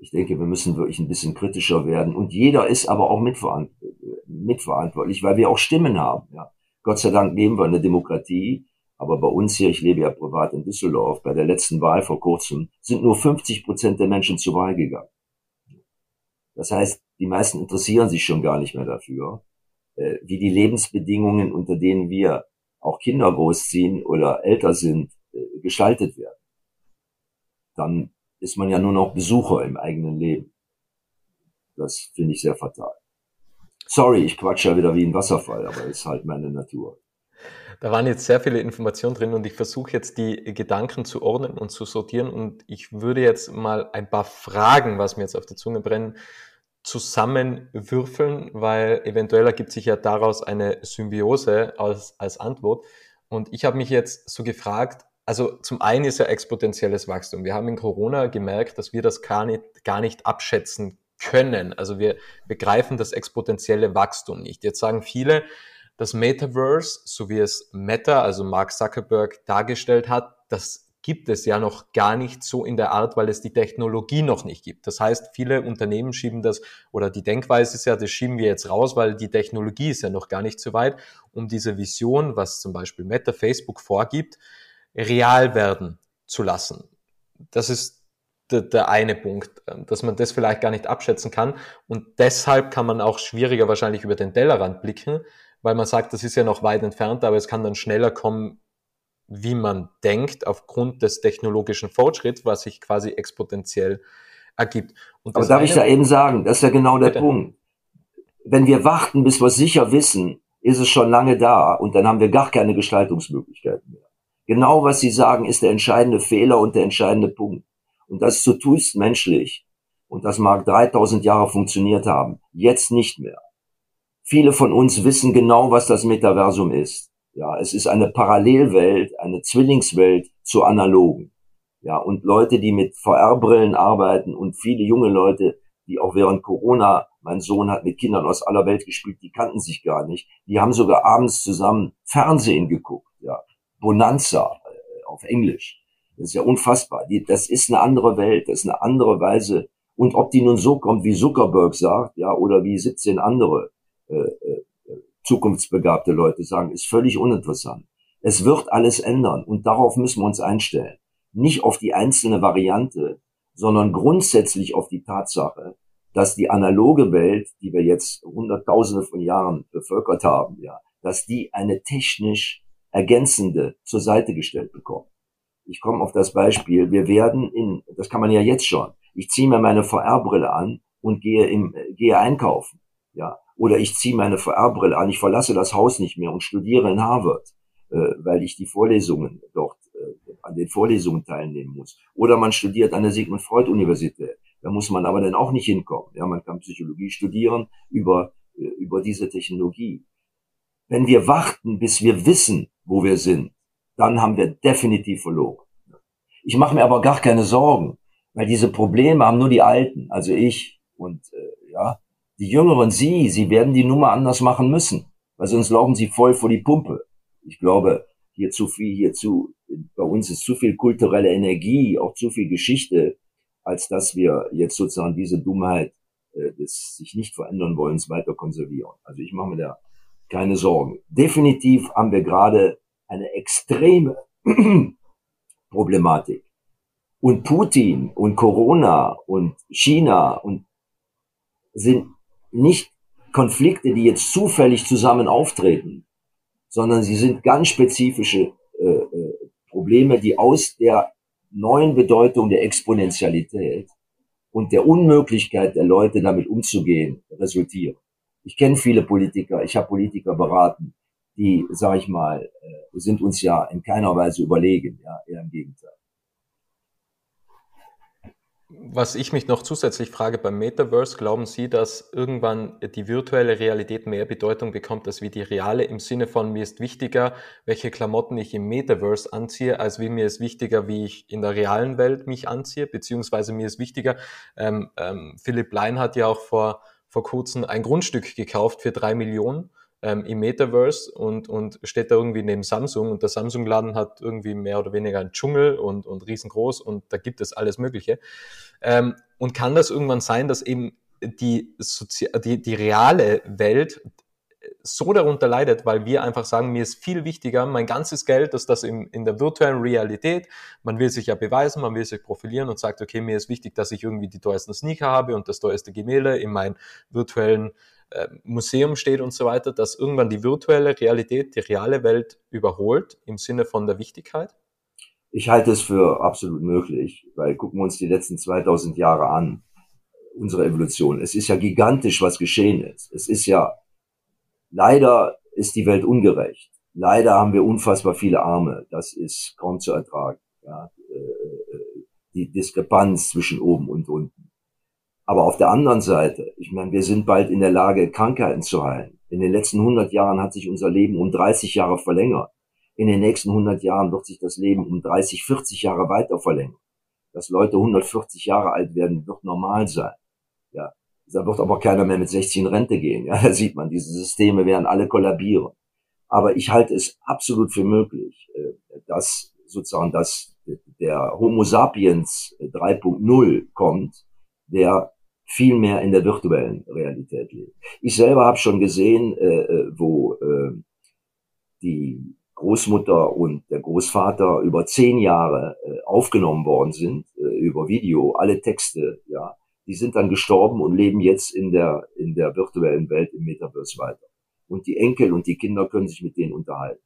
Ich denke, wir müssen wirklich ein bisschen kritischer werden. Und jeder ist aber auch mitverantwortlich, weil wir auch Stimmen haben. Ja. Gott sei Dank leben wir in der Demokratie. Aber bei uns hier, ich lebe ja privat in Düsseldorf, bei der letzten Wahl vor kurzem sind nur 50 Prozent der Menschen zur Wahl gegangen. Das heißt, die meisten interessieren sich schon gar nicht mehr dafür, äh, wie die Lebensbedingungen, unter denen wir auch Kinder großziehen oder älter sind, äh, gestaltet werden. Dann ist man ja nur noch Besucher im eigenen Leben. Das finde ich sehr fatal. Sorry, ich quatsche ja wieder wie ein Wasserfall, aber ist halt meine Natur. Da waren jetzt sehr viele Informationen drin und ich versuche jetzt die Gedanken zu ordnen und zu sortieren und ich würde jetzt mal ein paar Fragen, was mir jetzt auf der Zunge brennen, zusammenwürfeln, weil eventuell ergibt sich ja daraus eine Symbiose als, als Antwort. Und ich habe mich jetzt so gefragt, also zum einen ist ja exponentielles Wachstum. Wir haben in Corona gemerkt, dass wir das gar nicht, gar nicht abschätzen können. Also wir begreifen das exponentielle Wachstum nicht. Jetzt sagen viele, das Metaverse, so wie es Meta, also Mark Zuckerberg dargestellt hat, das gibt es ja noch gar nicht so in der Art, weil es die Technologie noch nicht gibt. Das heißt, viele Unternehmen schieben das, oder die Denkweise ist ja, das schieben wir jetzt raus, weil die Technologie ist ja noch gar nicht so weit, um diese Vision, was zum Beispiel Meta, Facebook vorgibt, real werden zu lassen. Das ist der, der eine Punkt, dass man das vielleicht gar nicht abschätzen kann. Und deshalb kann man auch schwieriger wahrscheinlich über den Tellerrand blicken, weil man sagt, das ist ja noch weit entfernt, aber es kann dann schneller kommen, wie man denkt, aufgrund des technologischen Fortschritts, was sich quasi exponentiell ergibt. Und Aber darf ich da eben sagen, das ist ja genau der bitte. Punkt. Wenn wir warten, bis wir sicher wissen, ist es schon lange da und dann haben wir gar keine Gestaltungsmöglichkeiten mehr. Genau was Sie sagen, ist der entscheidende Fehler und der entscheidende Punkt. Und das ist zutiefst menschlich. Und das mag 3000 Jahre funktioniert haben. Jetzt nicht mehr. Viele von uns wissen genau, was das Metaversum ist. Ja, es ist eine Parallelwelt, eine Zwillingswelt zur analogen. Ja, und Leute, die mit VR-Brillen arbeiten und viele junge Leute, die auch während Corona, mein Sohn hat mit Kindern aus aller Welt gespielt, die kannten sich gar nicht. Die haben sogar abends zusammen Fernsehen geguckt, ja. Bonanza äh, auf Englisch. Das ist ja unfassbar. Die, das ist eine andere Welt, das ist eine andere Weise. Und ob die nun so kommt, wie Zuckerberg sagt, ja, oder wie 17 andere, äh, äh, zukunftsbegabte Leute sagen, ist völlig uninteressant. Es wird alles ändern und darauf müssen wir uns einstellen. Nicht auf die einzelne Variante, sondern grundsätzlich auf die Tatsache, dass die analoge Welt, die wir jetzt hunderttausende von Jahren bevölkert haben, ja, dass die eine technisch ergänzende zur Seite gestellt bekommt. Ich komme auf das Beispiel, wir werden in, das kann man ja jetzt schon, ich ziehe mir meine VR-Brille an und gehe, im, gehe einkaufen. Ja, oder ich ziehe meine VR-Brille an, ich verlasse das Haus nicht mehr und studiere in Harvard, äh, weil ich die Vorlesungen dort äh, an den Vorlesungen teilnehmen muss. Oder man studiert an der Sigmund Freud Universität. Da muss man aber dann auch nicht hinkommen. Ja, man kann Psychologie studieren über, äh, über diese Technologie. Wenn wir warten, bis wir wissen, wo wir sind, dann haben wir definitiv verloren. Ich mache mir aber gar keine Sorgen, weil diese Probleme haben nur die Alten, also ich und äh, ja, die Jüngeren, Sie, Sie werden die Nummer anders machen müssen, weil sonst laufen Sie voll vor die Pumpe. Ich glaube, hier zu viel, hier zu, bei uns ist zu viel kulturelle Energie, auch zu viel Geschichte, als dass wir jetzt sozusagen diese Dummheit äh, des sich nicht verändern wollens weiter konservieren. Also ich mache mir da keine Sorgen. Definitiv haben wir gerade eine extreme Problematik. Und Putin und Corona und China und sind nicht Konflikte, die jetzt zufällig zusammen auftreten, sondern sie sind ganz spezifische äh, äh, Probleme, die aus der neuen Bedeutung der Exponentialität und der Unmöglichkeit der Leute damit umzugehen resultieren. Ich kenne viele Politiker, ich habe Politiker beraten, die, sage ich mal, äh, sind uns ja in keiner Weise überlegen, ja, eher im Gegenteil. Was ich mich noch zusätzlich frage beim Metaverse, glauben Sie, dass irgendwann die virtuelle Realität mehr Bedeutung bekommt als wie die reale im Sinne von mir ist wichtiger, welche Klamotten ich im Metaverse anziehe, als wie mir ist wichtiger, wie ich in der realen Welt mich anziehe, beziehungsweise mir ist wichtiger, ähm, ähm, Philipp Lein hat ja auch vor vor kurzem ein Grundstück gekauft für drei Millionen ähm, im Metaverse und, und steht da irgendwie neben Samsung und der Samsung-Laden hat irgendwie mehr oder weniger einen Dschungel und, und riesengroß und da gibt es alles Mögliche. Ähm, und kann das irgendwann sein, dass eben die, Sozi die, die reale Welt so darunter leidet, weil wir einfach sagen, mir ist viel wichtiger, mein ganzes Geld, dass das in, in der virtuellen Realität, man will sich ja beweisen, man will sich profilieren und sagt, okay, mir ist wichtig, dass ich irgendwie die teuersten Sneaker habe und das teuerste Gemälde in meinem virtuellen äh, Museum steht und so weiter, dass irgendwann die virtuelle Realität die reale Welt überholt im Sinne von der Wichtigkeit? Ich halte es für absolut möglich, weil gucken wir uns die letzten 2000 Jahre an, unsere Evolution. Es ist ja gigantisch, was geschehen ist. Es ist ja Leider ist die Welt ungerecht. Leider haben wir unfassbar viele Arme. Das ist kaum zu ertragen. Ja, äh, die Diskrepanz zwischen oben und unten. Aber auf der anderen Seite, ich meine, wir sind bald in der Lage, Krankheiten zu heilen. In den letzten 100 Jahren hat sich unser Leben um 30 Jahre verlängert. In den nächsten 100 Jahren wird sich das Leben um 30, 40 Jahre weiter verlängern. Dass Leute 140 Jahre alt werden, wird normal sein. Ja, da wird aber keiner mehr mit 60 in Rente gehen. Ja, da sieht man, diese Systeme werden alle kollabieren. Aber ich halte es absolut für möglich, äh, dass sozusagen, dass der Homo sapiens 3.0 kommt, der viel mehr in der virtuellen Realität lebt. Ich selber habe schon gesehen, äh, äh, wo die Großmutter und der Großvater über zehn Jahre aufgenommen worden sind, über Video, alle Texte, ja, die sind dann gestorben und leben jetzt in der, in der virtuellen Welt im Metaverse weiter. Und die Enkel und die Kinder können sich mit denen unterhalten.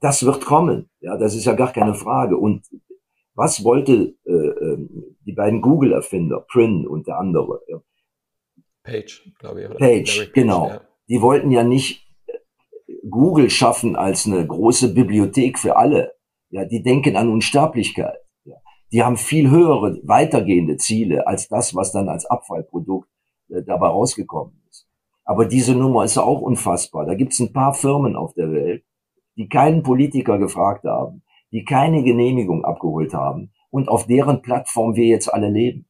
Das wird kommen, ja, das ist ja gar keine Frage. Und was wollte äh, ähm, die beiden Google-Erfinder, Prin und der andere? Ja. Page, glaube ich. Page, Page genau. Ja. Die wollten ja nicht äh, Google schaffen als eine große Bibliothek für alle. Ja, die denken an Unsterblichkeit die haben viel höhere, weitergehende Ziele als das, was dann als Abfallprodukt äh, dabei rausgekommen ist. Aber diese Nummer ist auch unfassbar. Da gibt es ein paar Firmen auf der Welt, die keinen Politiker gefragt haben, die keine Genehmigung abgeholt haben und auf deren Plattform wir jetzt alle leben.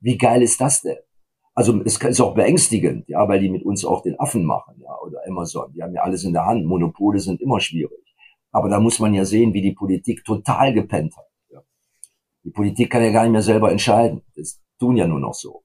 Wie geil ist das denn? Also es ist auch beängstigend, ja, weil die mit uns auch den Affen machen, ja, oder Amazon. Die haben ja alles in der Hand. Monopole sind immer schwierig. Aber da muss man ja sehen, wie die Politik total gepennt hat. Die Politik kann ja gar nicht mehr selber entscheiden. Das tun ja nur noch so.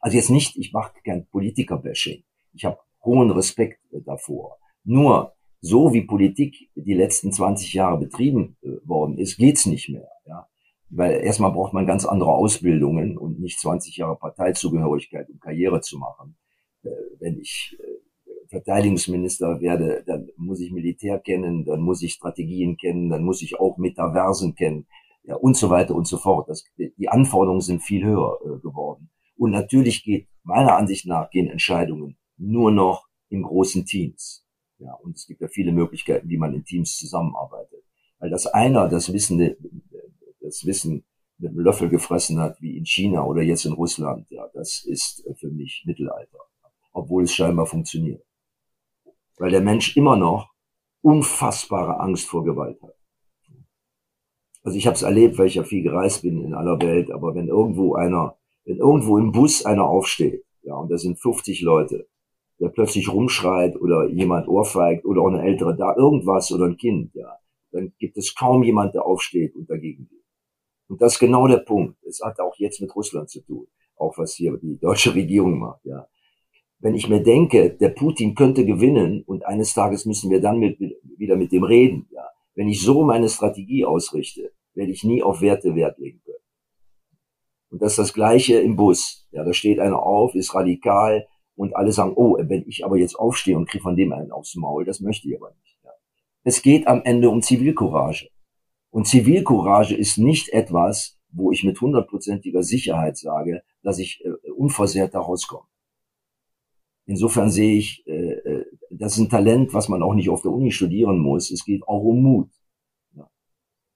Also jetzt nicht, ich mache kein Politiker-Bashing. Ich habe hohen Respekt äh, davor. Nur so wie Politik die letzten 20 Jahre betrieben äh, worden ist, geht's nicht mehr. Ja? Weil erstmal braucht man ganz andere Ausbildungen und nicht 20 Jahre Parteizugehörigkeit, um Karriere zu machen. Äh, wenn ich Verteidigungsminister werde, dann muss ich Militär kennen, dann muss ich Strategien kennen, dann muss ich auch Metaversen kennen ja, und so weiter und so fort. Das, die Anforderungen sind viel höher äh, geworden. Und natürlich geht, meiner Ansicht nach, gehen Entscheidungen nur noch in großen Teams. Ja, und es gibt ja viele Möglichkeiten, wie man in Teams zusammenarbeitet. Weil das einer das Wissen, das Wissen mit einem Löffel gefressen hat, wie in China oder jetzt in Russland, ja, das ist für mich Mittelalter. Obwohl es scheinbar funktioniert. Weil der Mensch immer noch unfassbare Angst vor Gewalt hat. Also ich habe es erlebt, weil ich ja viel gereist bin in aller Welt, aber wenn irgendwo einer, wenn irgendwo im Bus einer aufsteht, ja, und da sind 50 Leute, der plötzlich rumschreit oder jemand ohrfeigt oder auch eine ältere da irgendwas oder ein Kind, ja, dann gibt es kaum jemand, der aufsteht und dagegen geht. Und das ist genau der Punkt. Es hat auch jetzt mit Russland zu tun, auch was hier die deutsche Regierung macht, ja. Wenn ich mir denke, der Putin könnte gewinnen und eines Tages müssen wir dann mit, wieder mit dem reden, ja, wenn ich so meine Strategie ausrichte, werde ich nie auf Werte Wert legen können. Und das ist das Gleiche im Bus. Ja, da steht einer auf, ist radikal und alle sagen, oh, wenn ich aber jetzt aufstehe und kriege von dem einen aufs Maul, das möchte ich aber nicht. Ja. Es geht am Ende um Zivilcourage. Und Zivilcourage ist nicht etwas, wo ich mit hundertprozentiger Sicherheit sage, dass ich äh, unversehrt da rauskomme. Insofern sehe ich, äh, das ist ein Talent, was man auch nicht auf der Uni studieren muss. Es geht auch um Mut. Ja.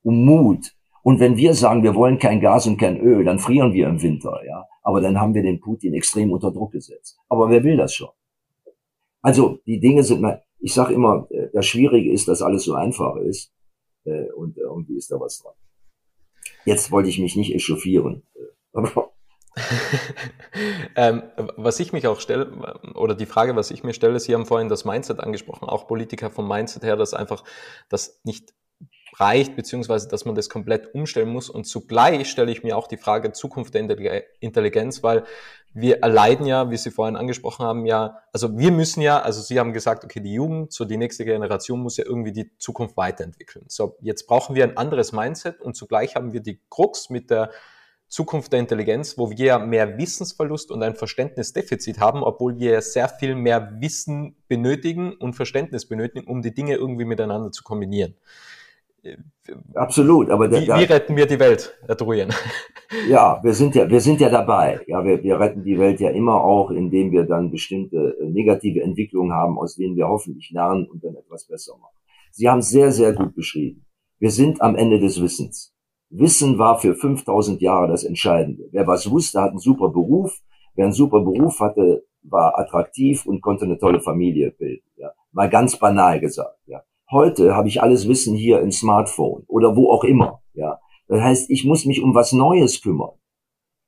Um Mut. Und wenn wir sagen, wir wollen kein Gas und kein Öl, dann frieren wir im Winter, ja. Aber dann haben wir den Putin extrem unter Druck gesetzt. Aber wer will das schon? Also, die Dinge sind ich sage immer, äh, das Schwierige ist, dass alles so einfach ist. Äh, und irgendwie ist da was dran. Jetzt wollte ich mich nicht echauffieren. ähm, was ich mich auch stelle, oder die Frage, was ich mir stelle, Sie haben vorhin das Mindset angesprochen, auch Politiker vom Mindset her, dass einfach das nicht reicht, beziehungsweise dass man das komplett umstellen muss. Und zugleich stelle ich mir auch die Frage Zukunft der Intelligenz, weil wir erleiden ja, wie Sie vorhin angesprochen haben, ja, also wir müssen ja, also Sie haben gesagt, okay, die Jugend, so die nächste Generation muss ja irgendwie die Zukunft weiterentwickeln. So, jetzt brauchen wir ein anderes Mindset und zugleich haben wir die Krux mit der Zukunft der Intelligenz, wo wir ja mehr Wissensverlust und ein Verständnisdefizit haben, obwohl wir sehr viel mehr Wissen benötigen und Verständnis benötigen, um die Dinge irgendwie miteinander zu kombinieren. Absolut, aber wie, wie retten wir die Welt, Herr Druyen? Ja, wir sind ja, wir sind ja dabei. Ja, wir, wir retten die Welt ja immer auch, indem wir dann bestimmte äh, negative Entwicklungen haben, aus denen wir hoffentlich lernen und dann etwas besser machen. Sie haben sehr, sehr gut beschrieben. Wir sind am Ende des Wissens. Wissen war für 5000 Jahre das Entscheidende. Wer was wusste, hat einen super Beruf. Wer einen super Beruf hatte, war attraktiv und konnte eine tolle Familie bilden. Ja. Mal ganz banal gesagt. Ja. Heute habe ich alles Wissen hier im Smartphone oder wo auch immer. Ja, das heißt, ich muss mich um was Neues kümmern.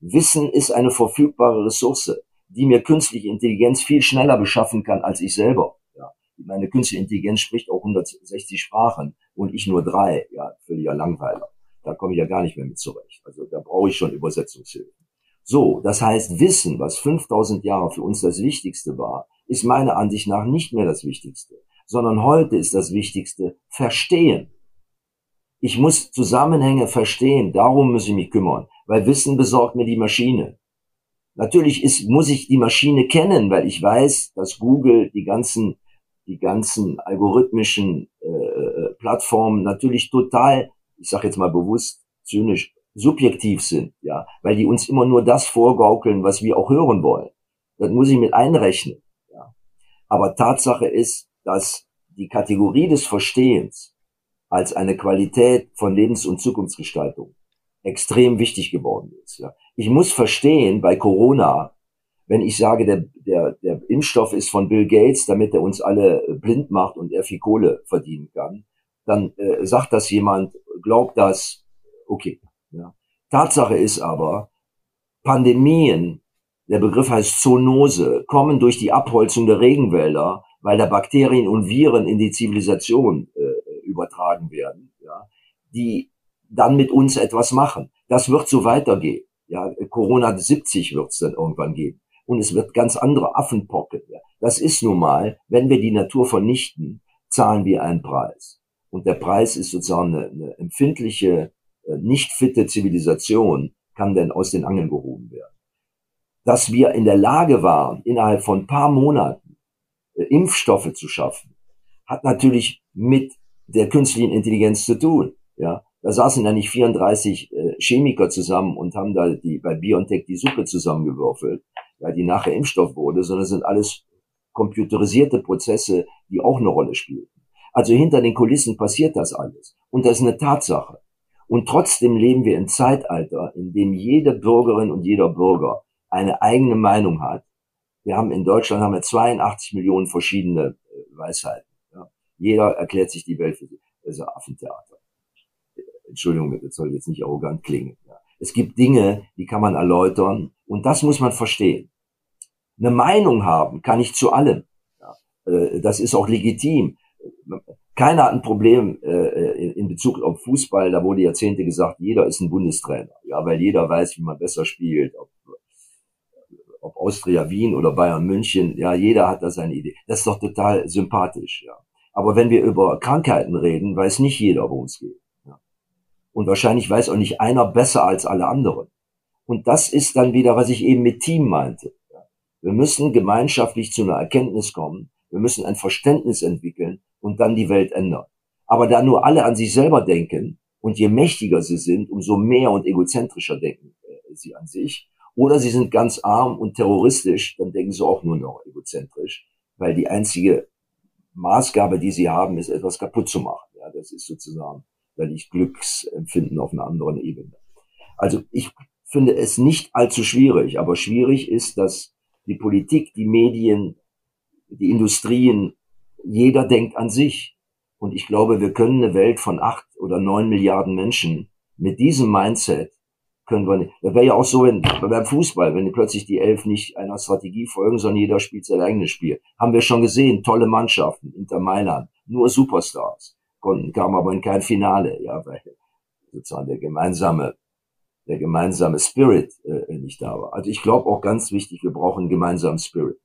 Wissen ist eine verfügbare Ressource, die mir künstliche Intelligenz viel schneller beschaffen kann als ich selber. Ja, meine künstliche Intelligenz spricht auch 160 Sprachen und ich nur drei. Ja, völliger Langweiler. Da komme ich ja gar nicht mehr mit zurecht. Also da brauche ich schon Übersetzungshilfe. So, das heißt, Wissen, was 5000 Jahre für uns das Wichtigste war, ist meiner Ansicht nach nicht mehr das Wichtigste sondern heute ist das Wichtigste verstehen. Ich muss Zusammenhänge verstehen, darum muss ich mich kümmern, weil Wissen besorgt mir die Maschine. Natürlich ist, muss ich die Maschine kennen, weil ich weiß, dass Google die ganzen, die ganzen algorithmischen äh, äh Plattformen natürlich total, ich sage jetzt mal bewusst, zynisch, subjektiv sind, ja, weil die uns immer nur das vorgaukeln, was wir auch hören wollen. Das muss ich mit einrechnen. Ja. Aber Tatsache ist, dass die Kategorie des Verstehens als eine Qualität von Lebens- und Zukunftsgestaltung extrem wichtig geworden ist. Ja. Ich muss verstehen bei Corona, wenn ich sage, der, der, der Impfstoff ist von Bill Gates, damit er uns alle blind macht und er viel Kohle verdienen kann, dann äh, sagt das jemand, glaubt das, okay. Ja. Tatsache ist aber, Pandemien, der Begriff heißt Zoonose, kommen durch die Abholzung der Regenwälder weil da Bakterien und Viren in die Zivilisation äh, übertragen werden, ja, die dann mit uns etwas machen. Das wird so weitergehen. Ja, Corona 70 wird es dann irgendwann geben. Und es wird ganz andere Affenpocken. Ja. Das ist nun mal, wenn wir die Natur vernichten, zahlen wir einen Preis. Und der Preis ist sozusagen eine, eine empfindliche, äh, nicht fitte Zivilisation, kann denn aus den Angeln gehoben werden. Dass wir in der Lage waren, innerhalb von ein paar Monaten äh, Impfstoffe zu schaffen, hat natürlich mit der künstlichen Intelligenz zu tun. Ja, da saßen da nicht 34 äh, Chemiker zusammen und haben da die bei BioNTech die Suppe zusammengewürfelt, ja, die nachher Impfstoff wurde, sondern sind alles computerisierte Prozesse, die auch eine Rolle spielen. Also hinter den Kulissen passiert das alles. Und das ist eine Tatsache. Und trotzdem leben wir im Zeitalter, in dem jede Bürgerin und jeder Bürger eine eigene Meinung hat wir haben in Deutschland haben wir 82 Millionen verschiedene äh, Weisheiten. Ja. Jeder erklärt sich die Welt für sich. Das Affentheater. Entschuldigung, das soll jetzt nicht arrogant klingen. Ja. Es gibt Dinge, die kann man erläutern und das muss man verstehen. Eine Meinung haben kann ich zu allem. Ja. Äh, das ist auch legitim. Keiner hat ein Problem äh, in Bezug auf Fußball. Da wurde Jahrzehnte gesagt, jeder ist ein Bundestrainer. Ja, weil jeder weiß, wie man besser spielt, ob ob Austria Wien oder Bayern München, ja, jeder hat da seine Idee. Das ist doch total sympathisch, ja. Aber wenn wir über Krankheiten reden, weiß nicht jeder, worum es geht. Ja. Und wahrscheinlich weiß auch nicht einer besser als alle anderen. Und das ist dann wieder, was ich eben mit Team meinte. Ja. Wir müssen gemeinschaftlich zu einer Erkenntnis kommen. Wir müssen ein Verständnis entwickeln und dann die Welt ändern. Aber da nur alle an sich selber denken und je mächtiger sie sind, umso mehr und egozentrischer denken äh, sie an sich oder sie sind ganz arm und terroristisch, dann denken sie auch nur noch egozentrisch, weil die einzige Maßgabe, die sie haben, ist etwas kaputt zu machen. Ja, das ist sozusagen, da liegt Glücksempfinden auf einer anderen Ebene. Also ich finde es nicht allzu schwierig, aber schwierig ist, dass die Politik, die Medien, die Industrien, jeder denkt an sich. Und ich glaube, wir können eine Welt von acht oder neun Milliarden Menschen mit diesem Mindset können wir nicht. Das wäre ja auch so, wenn beim Fußball, wenn plötzlich die Elf nicht einer Strategie folgen, sondern jeder spielt sein eigenes Spiel. Haben wir schon gesehen, tolle Mannschaften, Inter Mailand, nur Superstars, konnten, kamen aber in kein Finale, ja, weil sozusagen der gemeinsame, der gemeinsame Spirit äh, nicht da war. Also ich glaube auch ganz wichtig, wir brauchen gemeinsamen Spirit.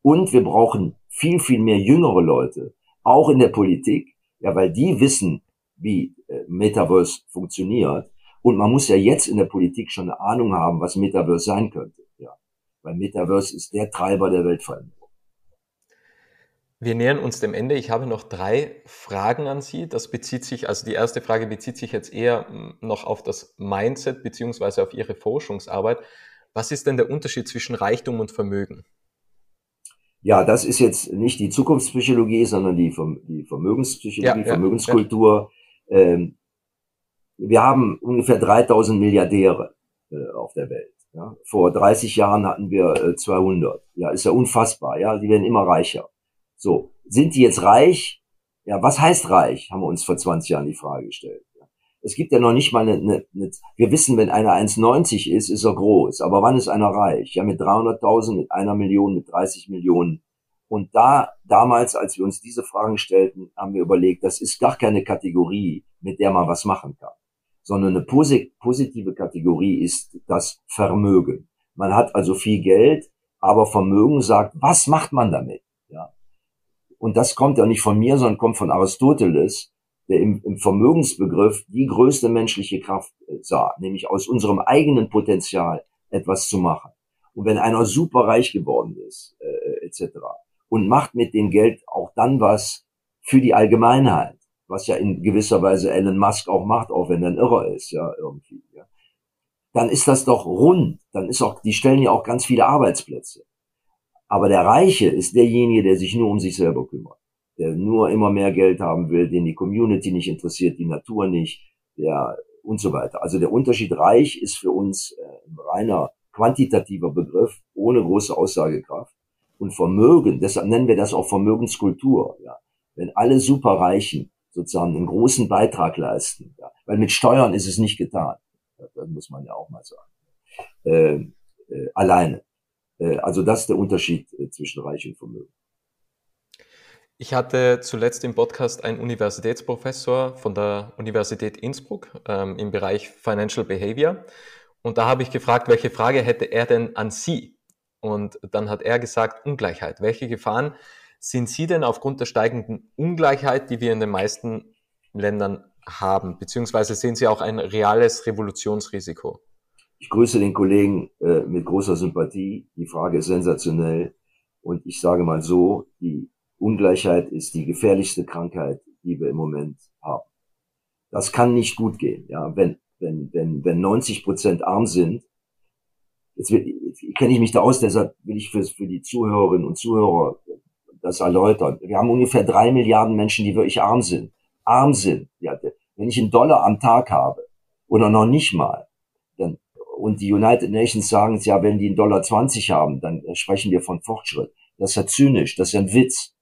Und wir brauchen viel, viel mehr jüngere Leute, auch in der Politik, ja, weil die wissen, wie äh, Metaverse funktioniert. Und man muss ja jetzt in der Politik schon eine Ahnung haben, was Metaverse sein könnte. Ja. Weil Metaverse ist der Treiber der Weltveränderung. Wir nähern uns dem Ende. Ich habe noch drei Fragen an Sie. Das bezieht sich, also die erste Frage bezieht sich jetzt eher noch auf das Mindset beziehungsweise auf Ihre Forschungsarbeit. Was ist denn der Unterschied zwischen Reichtum und Vermögen? Ja, das ist jetzt nicht die Zukunftspsychologie, sondern die, die Vermögenspsychologie, ja, Vermögenskultur. Ja. Ähm, wir haben ungefähr 3000 Milliardäre äh, auf der Welt. Ja. Vor 30 Jahren hatten wir äh, 200. Ja, ist ja unfassbar. Ja, die werden immer reicher. So, sind die jetzt reich? Ja, was heißt reich? Haben wir uns vor 20 Jahren die Frage gestellt. Ja. Es gibt ja noch nicht mal eine, eine, eine wir wissen, wenn einer 1,90 ist, ist er groß. Aber wann ist einer reich? Ja, mit 300.000, mit einer Million, mit 30 Millionen. Und da, damals, als wir uns diese Fragen stellten, haben wir überlegt, das ist gar keine Kategorie, mit der man was machen kann. Sondern eine positive Kategorie ist das Vermögen. Man hat also viel Geld, aber Vermögen sagt, was macht man damit? Und das kommt ja nicht von mir, sondern kommt von Aristoteles, der im, im Vermögensbegriff die größte menschliche Kraft äh, sah, nämlich aus unserem eigenen Potenzial etwas zu machen. Und wenn einer super reich geworden ist, äh, etc., und macht mit dem Geld auch dann was für die Allgemeinheit, was ja in gewisser Weise Elon Musk auch macht, auch wenn er ein Irrer ist, ja, irgendwie, ja, dann ist das doch rund. Dann ist auch, die stellen ja auch ganz viele Arbeitsplätze. Aber der Reiche ist derjenige, der sich nur um sich selber kümmert, der nur immer mehr Geld haben will, den die Community nicht interessiert, die Natur nicht, der und so weiter. Also der Unterschied reich ist für uns äh, ein reiner quantitativer Begriff ohne große Aussagekraft. Und Vermögen, deshalb nennen wir das auch Vermögenskultur. Ja. Wenn alle Superreichen sozusagen einen großen Beitrag leisten, ja. weil mit Steuern ist es nicht getan. Das muss man ja auch mal sagen. Äh, äh, alleine. Äh, also das ist der Unterschied äh, zwischen Reich und Vermögen. Ich hatte zuletzt im Podcast einen Universitätsprofessor von der Universität Innsbruck ähm, im Bereich Financial Behavior. Und da habe ich gefragt, welche Frage hätte er denn an Sie? Und dann hat er gesagt, Ungleichheit. Welche Gefahren sind Sie denn aufgrund der steigenden Ungleichheit, die wir in den meisten Ländern haben? Beziehungsweise sehen Sie auch ein reales Revolutionsrisiko? Ich grüße den Kollegen äh, mit großer Sympathie. Die Frage ist sensationell. Und ich sage mal so, die Ungleichheit ist die gefährlichste Krankheit, die wir im Moment haben. Das kann nicht gut gehen. Ja, wenn, wenn, wenn, wenn 90 Prozent arm sind, jetzt, jetzt kenne ich mich da aus, deshalb will ich für, für die Zuhörerinnen und Zuhörer das erläutern. Wir haben ungefähr drei Milliarden Menschen, die wirklich arm sind. Arm sind. Ja, wenn ich einen Dollar am Tag habe oder noch nicht mal, und die United Nations sagen, ja, wenn die einen Dollar 20 haben, dann sprechen wir von Fortschritt. Das ist ja zynisch, das ist ja ein Witz.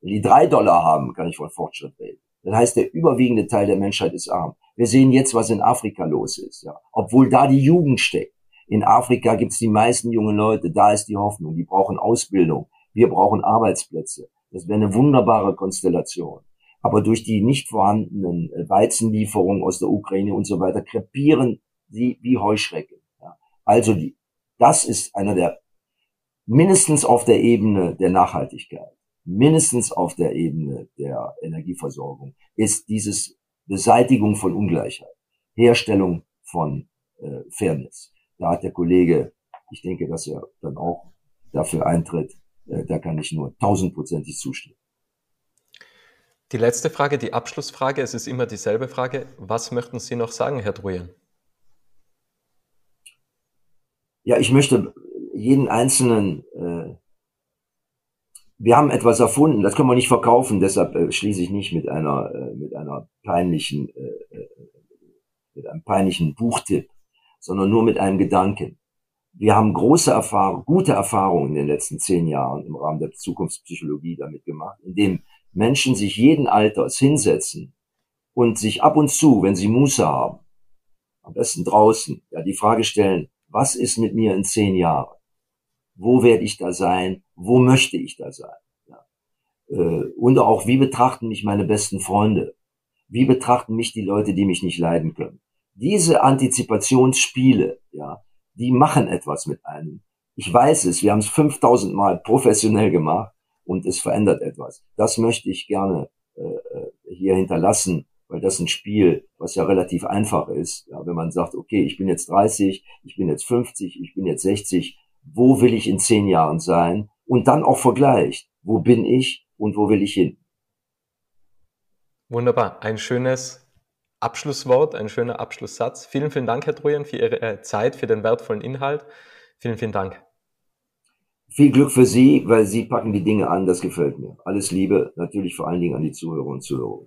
Wenn die drei Dollar haben, kann ich von Fortschritt reden. Das heißt, der überwiegende Teil der Menschheit ist arm. Wir sehen jetzt, was in Afrika los ist, ja. Obwohl da die Jugend steckt. In Afrika gibt's die meisten jungen Leute, da ist die Hoffnung. Die brauchen Ausbildung. Wir brauchen Arbeitsplätze. Das wäre eine wunderbare Konstellation. Aber durch die nicht vorhandenen Weizenlieferungen aus der Ukraine und so weiter krepieren sie wie Heuschrecken. Ja. Also die, das ist einer der mindestens auf der Ebene der Nachhaltigkeit, mindestens auf der Ebene der Energieversorgung ist dieses Beseitigung von Ungleichheit, Herstellung von äh, Fairness. Da hat der Kollege, ich denke, dass er dann auch dafür eintritt, äh, da kann ich nur tausendprozentig zustimmen. Die letzte Frage, die Abschlussfrage, es ist immer dieselbe Frage. Was möchten Sie noch sagen, Herr Druyen? ja, ich möchte jeden einzelnen, wir haben etwas erfunden, das können wir nicht verkaufen, deshalb äh, schließe ich nicht mit einer, äh, mit einer peinlichen, äh, äh, mit einem peinlichen Buchtipp, sondern nur mit einem Gedanken. Wir haben große Erfahrung, gute Erfahrungen in den letzten zehn Jahren im Rahmen der Zukunftspsychologie damit gemacht, indem Menschen sich jeden Alters hinsetzen und sich ab und zu, wenn sie Muße haben, am besten draußen, ja, die Frage stellen, was ist mit mir in zehn Jahren? Wo werde ich da sein? Wo möchte ich da sein? Ja. Äh, und auch, wie betrachten mich meine besten Freunde? Wie betrachten mich die Leute, die mich nicht leiden können? Diese Antizipationsspiele, ja, die machen etwas mit einem. Ich weiß es, wir haben es 5000 Mal professionell gemacht und es verändert etwas. Das möchte ich gerne äh, äh, hier hinterlassen, weil das ein Spiel, was ja relativ einfach ist. Ja, wenn man sagt, okay, ich bin jetzt 30, ich bin jetzt 50, ich bin jetzt 60, wo will ich in zehn Jahren sein? Und dann auch vergleicht, wo bin ich und wo will ich hin? Wunderbar, ein schönes Abschlusswort, ein schöner Abschlusssatz. Vielen, vielen Dank, Herr Trujan, für Ihre äh, Zeit, für den wertvollen Inhalt. Vielen, vielen Dank. Viel Glück für Sie, weil Sie packen die Dinge an, das gefällt mir. Alles Liebe, natürlich vor allen Dingen an die Zuhörer und Zuhörer.